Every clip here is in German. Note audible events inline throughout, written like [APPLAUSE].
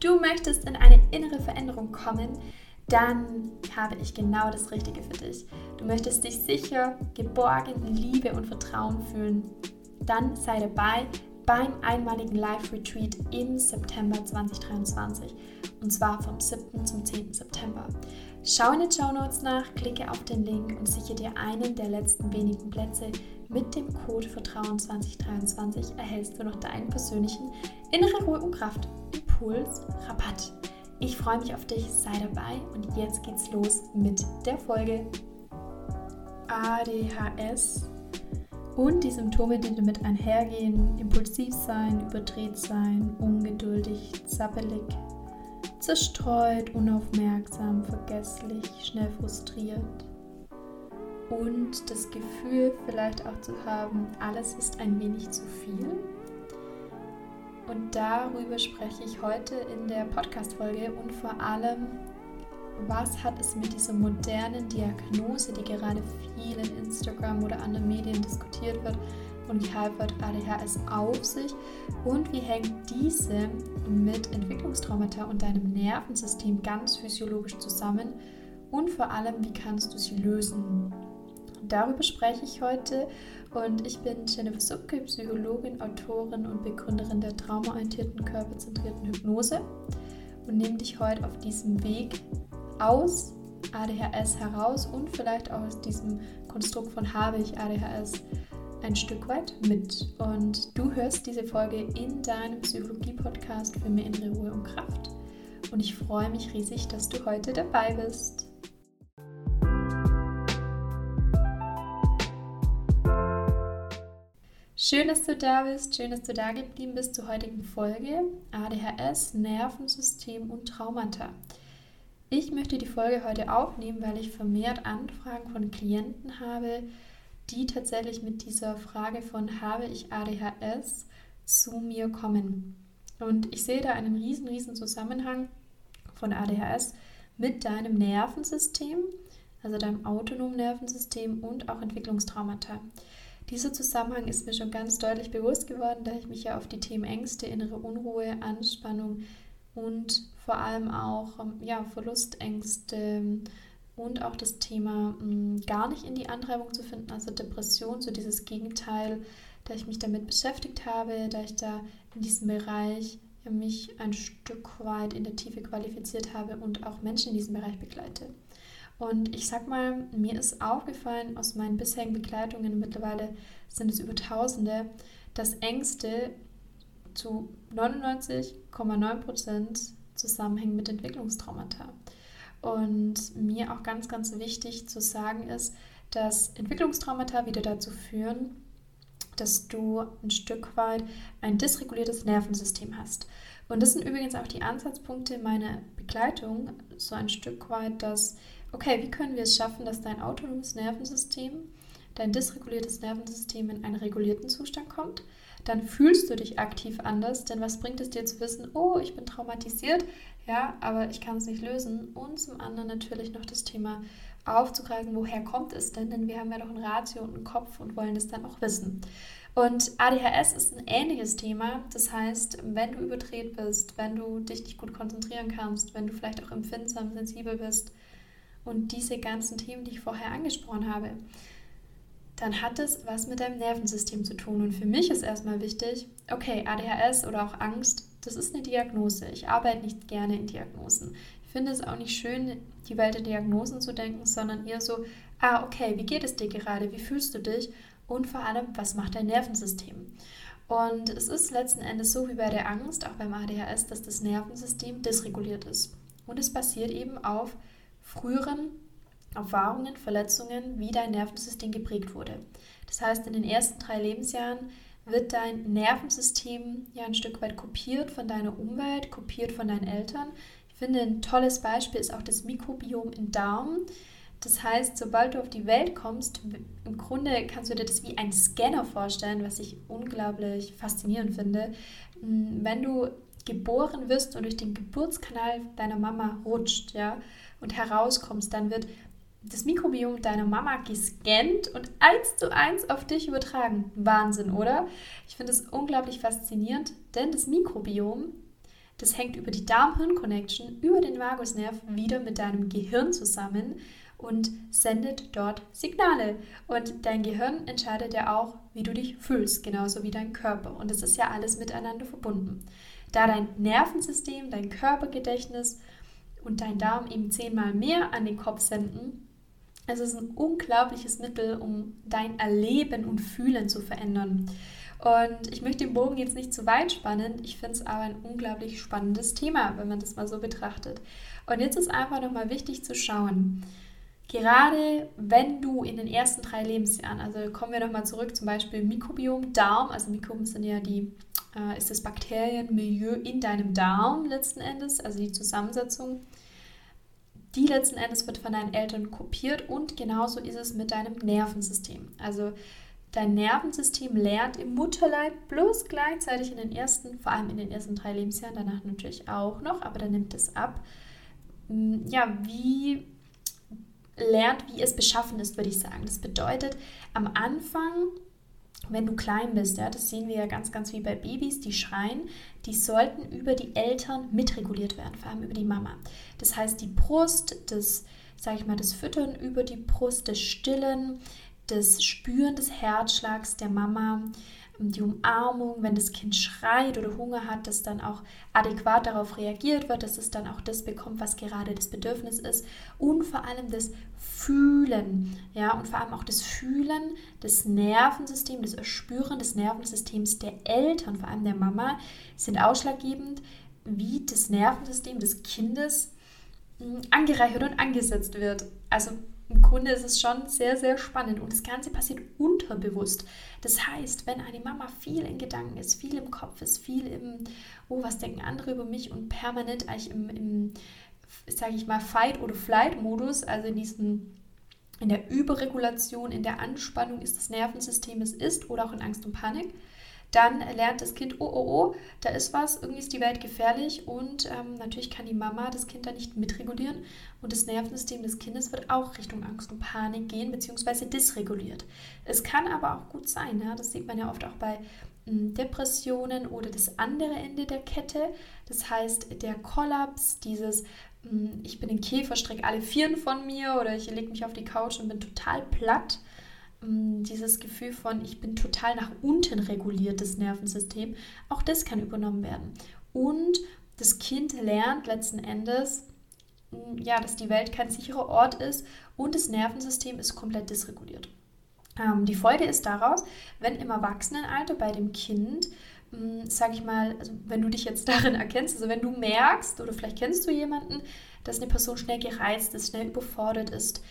du möchtest in eine innere Veränderung kommen, dann habe ich genau das Richtige für dich. Du möchtest dich sicher, geborgen, in Liebe und Vertrauen fühlen. Dann sei dabei beim einmaligen Live-Retreat im September 2023. Und zwar vom 7. zum 10. September. Schau in den Show Notes nach, klicke auf den Link und sichere dir einen der letzten wenigen Plätze. Mit dem Code Vertrauen 2023 erhältst du noch deinen persönlichen innere Ruhe und Kraft. Impuls Rabatt. Ich freue mich auf dich, sei dabei. Und jetzt geht's los mit der Folge. ADHS und die Symptome, die damit einhergehen: impulsiv sein, überdreht sein, ungeduldig, zappelig, zerstreut, unaufmerksam, vergesslich, schnell frustriert. Und das Gefühl vielleicht auch zu haben, alles ist ein wenig zu viel. Und darüber spreche ich heute in der Podcast-Folge und vor allem, was hat es mit dieser modernen Diagnose, die gerade viel in Instagram oder anderen Medien diskutiert wird und gehypt wird, ADHS auf sich? Und wie hängt diese mit Entwicklungstraumata und deinem Nervensystem ganz physiologisch zusammen? Und vor allem, wie kannst du sie lösen? Darüber spreche ich heute und ich bin Jennifer Subke, Psychologin, Autorin und Begründerin der traumaorientierten, körperzentrierten Hypnose und nehme dich heute auf diesem Weg aus ADHS heraus und vielleicht auch aus diesem Konstrukt von habe ich ADHS ein Stück weit mit. Und du hörst diese Folge in deinem Psychologie-Podcast für mehr innere Ruhe und Kraft. Und ich freue mich riesig, dass du heute dabei bist. Schön, dass du da bist, schön, dass du da geblieben bist zur heutigen Folge ADHS, Nervensystem und Traumata. Ich möchte die Folge heute aufnehmen, weil ich vermehrt Anfragen von Klienten habe, die tatsächlich mit dieser Frage von habe ich ADHS zu mir kommen. Und ich sehe da einen riesen, riesen Zusammenhang von ADHS mit deinem Nervensystem, also deinem autonomen Nervensystem und auch Entwicklungstraumata. Dieser Zusammenhang ist mir schon ganz deutlich bewusst geworden, da ich mich ja auf die Themen Ängste, innere Unruhe, Anspannung und vor allem auch ähm, ja, Verlustängste und auch das Thema hm, gar nicht in die Antreibung zu finden, also Depression, so dieses Gegenteil, da ich mich damit beschäftigt habe, da ich da in diesem Bereich mich ein Stück weit in der Tiefe qualifiziert habe und auch Menschen in diesem Bereich begleite. Und ich sag mal, mir ist aufgefallen aus meinen bisherigen Begleitungen, mittlerweile sind es über Tausende, dass Ängste zu 99,9% zusammenhängen mit Entwicklungstraumata. Und mir auch ganz, ganz wichtig zu sagen ist, dass Entwicklungstraumata wieder dazu führen, dass du ein Stück weit ein dysreguliertes Nervensystem hast. Und das sind übrigens auch die Ansatzpunkte meiner Begleitung, so ein Stück weit, dass okay, wie können wir es schaffen, dass dein autonomes Nervensystem, dein dysreguliertes Nervensystem in einen regulierten Zustand kommt? Dann fühlst du dich aktiv anders, denn was bringt es dir zu wissen, oh, ich bin traumatisiert, ja, aber ich kann es nicht lösen. Und zum anderen natürlich noch das Thema aufzugreifen, woher kommt es denn? Denn wir haben ja doch ein Ratio und einen Kopf und wollen das dann auch wissen. Und ADHS ist ein ähnliches Thema. Das heißt, wenn du überdreht bist, wenn du dich nicht gut konzentrieren kannst, wenn du vielleicht auch empfindsam, sensibel bist, und diese ganzen Themen, die ich vorher angesprochen habe, dann hat es was mit deinem Nervensystem zu tun. Und für mich ist erstmal wichtig, okay, ADHS oder auch Angst, das ist eine Diagnose. Ich arbeite nicht gerne in Diagnosen. Ich finde es auch nicht schön, die Welt in Diagnosen zu denken, sondern eher so, ah, okay, wie geht es dir gerade? Wie fühlst du dich? Und vor allem, was macht dein Nervensystem? Und es ist letzten Endes so wie bei der Angst, auch beim ADHS, dass das Nervensystem dysreguliert ist. Und es basiert eben auf früheren Erfahrungen, Verletzungen, wie dein Nervensystem geprägt wurde. Das heißt, in den ersten drei Lebensjahren wird dein Nervensystem ja ein Stück weit kopiert von deiner Umwelt, kopiert von deinen Eltern. Ich finde, ein tolles Beispiel ist auch das Mikrobiom im Darm. Das heißt, sobald du auf die Welt kommst, im Grunde kannst du dir das wie ein Scanner vorstellen, was ich unglaublich faszinierend finde. Hm, wenn du geboren wirst und durch den Geburtskanal deiner Mama rutscht, ja, und herauskommst, dann wird das Mikrobiom deiner Mama gescannt und eins zu eins auf dich übertragen. Wahnsinn, oder? Ich finde es unglaublich faszinierend, denn das Mikrobiom Das hängt über die Darm-Hirn-Connection, über den Vagusnerv wieder mit deinem Gehirn zusammen und sendet dort Signale. Und dein Gehirn entscheidet ja auch, wie du dich fühlst, genauso wie dein Körper. Und es ist ja alles miteinander verbunden. Da dein Nervensystem, dein Körpergedächtnis und dein Darm eben zehnmal mehr an den Kopf senden, es ist ein unglaubliches Mittel, um dein Erleben und Fühlen zu verändern. Und ich möchte den Bogen jetzt nicht zu weit spannen. Ich finde es aber ein unglaublich spannendes Thema, wenn man das mal so betrachtet. Und jetzt ist einfach nochmal wichtig zu schauen, Gerade wenn du in den ersten drei Lebensjahren, also kommen wir nochmal zurück, zum Beispiel Mikrobiom, Darm, also Mikroben sind ja die, äh, ist das Bakterienmilieu in deinem Darm letzten Endes, also die Zusammensetzung. Die letzten Endes wird von deinen Eltern kopiert und genauso ist es mit deinem Nervensystem. Also dein Nervensystem lernt im Mutterleib bloß gleichzeitig in den ersten, vor allem in den ersten drei Lebensjahren, danach natürlich auch noch, aber dann nimmt es ab, ja, wie lernt, wie es beschaffen ist, würde ich sagen. Das bedeutet, am Anfang, wenn du klein bist, ja, das sehen wir ja ganz, ganz wie bei Babys, die schreien, die sollten über die Eltern mitreguliert werden, vor allem über die Mama. Das heißt, die Brust, das, sage ich mal, das Füttern über die Brust, das Stillen, das Spüren des Herzschlags der Mama, die Umarmung, wenn das Kind schreit oder Hunger hat, dass dann auch adäquat darauf reagiert wird, dass es dann auch das bekommt, was gerade das Bedürfnis ist und vor allem das Fühlen, ja, und vor allem auch das Fühlen des Nervensystems, das Erspüren des Nervensystems der Eltern, vor allem der Mama, sind ausschlaggebend, wie das Nervensystem des Kindes hm, angereichert und angesetzt wird. Also im Grunde ist es schon sehr, sehr spannend und das Ganze passiert unterbewusst. Das heißt, wenn eine Mama viel in Gedanken ist, viel im Kopf ist, viel im, oh, was denken andere über mich und permanent eigentlich im, im sage ich mal, Fight- oder Flight-Modus, also in diesem in der Überregulation, in der Anspannung ist das Nervensystem es ist oder auch in Angst und Panik, dann lernt das Kind, oh, oh, oh, da ist was, irgendwie ist die Welt gefährlich und ähm, natürlich kann die Mama das Kind da nicht mitregulieren und das Nervensystem des Kindes wird auch Richtung Angst und Panik gehen, beziehungsweise dysreguliert. Es kann aber auch gut sein, ja, das sieht man ja oft auch bei hm, Depressionen oder das andere Ende der Kette, das heißt der Kollaps, dieses hm, ich bin ein Käferstrick, alle Vieren von mir oder ich lege mich auf die Couch und bin total platt dieses Gefühl von, ich bin total nach unten reguliert, das Nervensystem, auch das kann übernommen werden. Und das Kind lernt letzten Endes, mm, ja, dass die Welt kein sicherer Ort ist und das Nervensystem ist komplett dysreguliert. Ähm, die Folge ist daraus, wenn im Erwachsenenalter bei dem Kind, mm, sage ich mal, also wenn du dich jetzt darin erkennst, also wenn du merkst oder vielleicht kennst du jemanden, dass eine Person schnell gereizt ist, schnell überfordert ist,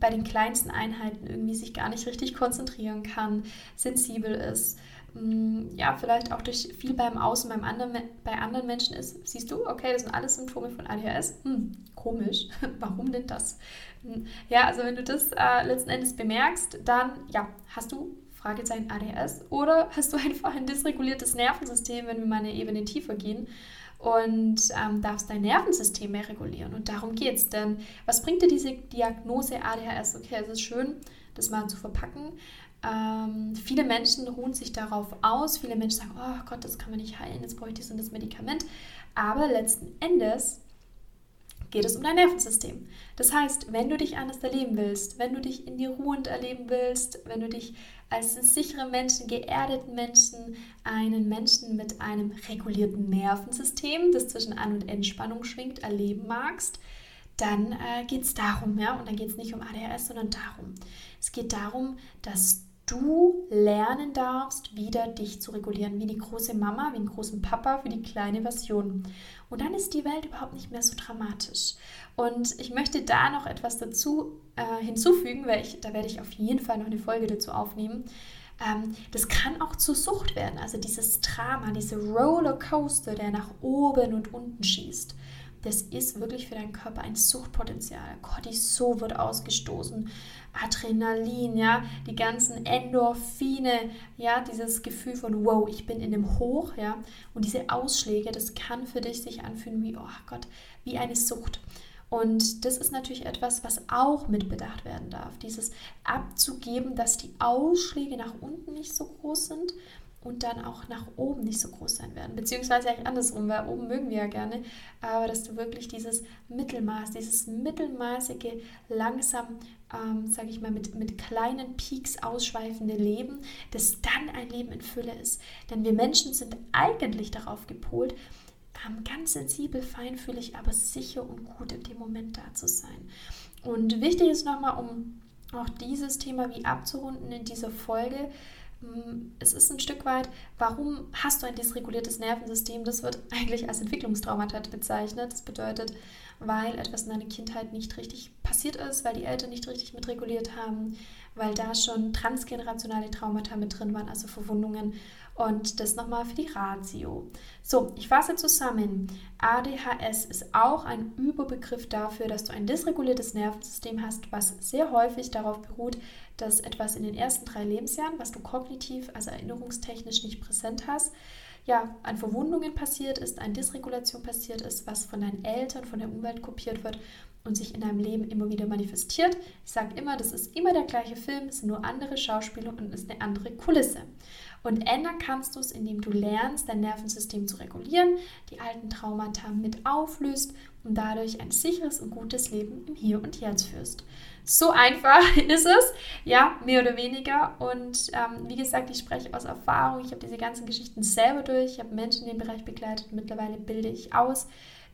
bei den kleinsten Einheiten irgendwie sich gar nicht richtig konzentrieren kann, sensibel ist, mm, ja, vielleicht auch durch viel beim Außen beim anderen, bei anderen Menschen ist, siehst du, okay, das sind alles Symptome von ADHS. Hm, komisch, [LAUGHS] warum denn das? Hm, ja, also wenn du das äh, letzten Endes bemerkst, dann ja, hast du Fragezeichen ADHS oder hast du [LAUGHS] einfach ein dysreguliertes Nervensystem, wenn wir mal eine Ebene tiefer gehen und ähm, darfst dein Nervensystem mehr regulieren. Und darum geht es. Denn was bringt dir diese Diagnose ADHS? Okay, es ist schön, das mal zu verpacken. Ähm, viele Menschen ruhen sich darauf aus. Viele Menschen sagen, oh Gott, das kann man nicht heilen, jetzt brauche ich das und das Medikament. Aber letzten Endes geht es um dein Nervensystem. Das heißt, wenn du dich anders erleben willst, wenn du dich in dir ruhend erleben willst, wenn du dich als einen sicheren Menschen, geerdeten Menschen, einen Menschen mit einem regulierten Nervensystem, das zwischen An- und Entspannung schwingt, erleben magst, dann äh, geht es darum, ja, und dann geht es nicht um ADHS, sondern darum. Es geht darum, dass du lernen darfst, wieder dich zu regulieren, wie die große Mama, wie den großen Papa für die kleine Version. Und dann ist die Welt überhaupt nicht mehr so dramatisch. Und ich möchte da noch etwas dazu äh, hinzufügen, weil ich, da werde ich auf jeden Fall noch eine Folge dazu aufnehmen. Ähm, das kann auch zur Sucht werden, also dieses Drama, diese Rollercoaster, der nach oben und unten schießt das ist wirklich für deinen Körper ein Suchtpotenzial. Cortisol wird ausgestoßen, Adrenalin, ja, die ganzen Endorphine, ja, dieses Gefühl von wow, ich bin in dem Hoch, ja, und diese Ausschläge, das kann für dich sich anfühlen wie oh Gott, wie eine Sucht. Und das ist natürlich etwas, was auch mitbedacht werden darf. Dieses abzugeben, dass die Ausschläge nach unten nicht so groß sind und dann auch nach oben nicht so groß sein werden. Beziehungsweise eigentlich andersrum, weil oben mögen wir ja gerne, aber dass du wirklich dieses Mittelmaß, dieses mittelmaßige, langsam, ähm, sage ich mal, mit, mit kleinen Peaks ausschweifende Leben, das dann ein Leben in Fülle ist. Denn wir Menschen sind eigentlich darauf gepolt, ähm, ganz sensibel, feinfühlig, aber sicher und gut in dem Moment da zu sein. Und wichtig ist nochmal, um auch dieses Thema wie abzurunden in dieser Folge, es ist ein Stück weit, warum hast du ein dysreguliertes Nervensystem? Das wird eigentlich als Entwicklungstraumata bezeichnet. Das bedeutet, weil etwas in deiner Kindheit nicht richtig passiert ist, weil die Eltern nicht richtig mitreguliert haben, weil da schon transgenerationale Traumata mit drin waren, also Verwundungen. Und das nochmal für die Ratio. So, ich fasse zusammen. ADHS ist auch ein Überbegriff dafür, dass du ein dysreguliertes Nervensystem hast, was sehr häufig darauf beruht, dass etwas in den ersten drei Lebensjahren, was du kognitiv, also erinnerungstechnisch nicht präsent hast, ja, an Verwundungen passiert ist, an Dysregulation passiert ist, was von deinen Eltern, von der Umwelt kopiert wird und sich in deinem Leben immer wieder manifestiert. Ich sage immer, das ist immer der gleiche Film, es sind nur andere Schauspieler und es ist eine andere Kulisse. Und ändern kannst du es, indem du lernst, dein Nervensystem zu regulieren, die alten Traumata mit auflöst und dadurch ein sicheres und gutes Leben im Hier und Jetzt führst. So einfach [LAUGHS] ist es, ja, mehr oder weniger. Und ähm, wie gesagt, ich spreche aus Erfahrung. Ich habe diese ganzen Geschichten selber durch. Ich habe Menschen in dem Bereich begleitet. Mittlerweile bilde ich aus.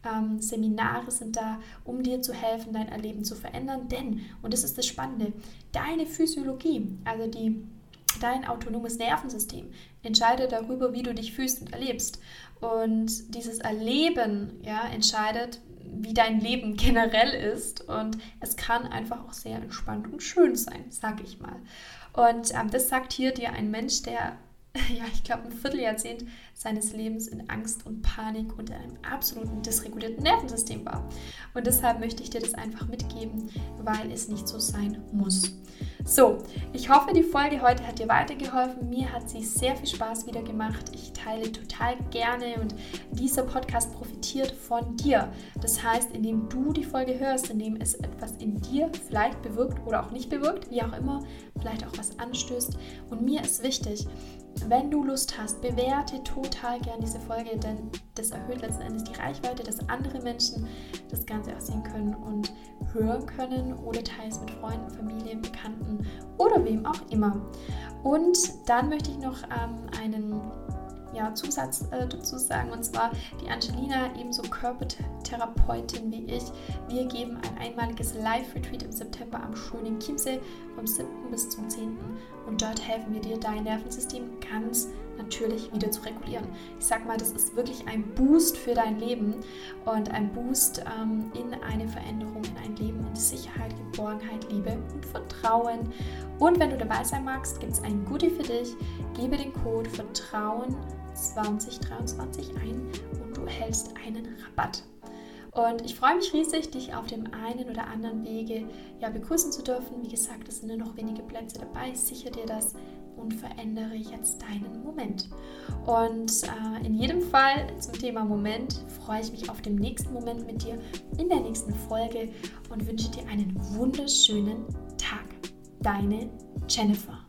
Ähm, Seminare sind da, um dir zu helfen, dein Erleben zu verändern. Denn, und das ist das Spannende, deine Physiologie, also die, dein autonomes Nervensystem, entscheidet darüber, wie du dich fühlst und erlebst. Und dieses Erleben ja, entscheidet, wie dein Leben [LAUGHS] generell ist. Und es kann einfach auch sehr entspannt und schön sein, sage ich mal. Und ähm, das sagt hier dir ein Mensch, der [LAUGHS] ja, ich glaube, ein Vierteljahrzehnt seines Lebens in Angst und Panik und in einem absoluten dysregulierten Nervensystem war. Und deshalb möchte ich dir das einfach mitgeben, weil es nicht so sein muss. So, ich hoffe, die Folge heute hat dir weitergeholfen. Mir hat sie sehr viel Spaß wieder gemacht. Ich teile total gerne und dieser Podcast profitiert von dir. Das heißt, indem du die Folge hörst, indem es etwas in dir vielleicht bewirkt oder auch nicht bewirkt, wie auch immer, vielleicht auch was anstößt. Und mir ist wichtig, wenn du Lust hast, bewerte total gern diese Folge, denn das erhöht letzten Endes die Reichweite, dass andere Menschen das Ganze auch sehen können und hören können oder teils mit Freunden, Familien, Bekannten oder wem auch immer. Und dann möchte ich noch ähm, einen ja, Zusatz äh, dazu sagen, und zwar die Angelina, ebenso Körpertherapeutin wie ich. Wir geben ein einmaliges Live-Retreat im September am schönen Chiemsee vom 7. bis zum 10. Und dort helfen wir dir, dein Nervensystem ganz natürlich wieder zu regulieren. Ich sag mal, das ist wirklich ein Boost für dein Leben und ein Boost ähm, in eine Veränderung, in ein Leben in Sicherheit, Geborgenheit, Liebe und Vertrauen. Und wenn du dabei sein magst, gibt es ein Goodie für dich. Gebe den Code Vertrauen 2023 ein und du erhältst einen Rabatt. Und ich freue mich riesig, dich auf dem einen oder anderen Wege ja, begrüßen zu dürfen. Wie gesagt, es sind nur noch wenige Plätze dabei. Sichere dir das und verändere jetzt deinen Moment. Und äh, in jedem Fall zum Thema Moment freue ich mich auf den nächsten Moment mit dir in der nächsten Folge und wünsche dir einen wunderschönen Tag. Deine Jennifer.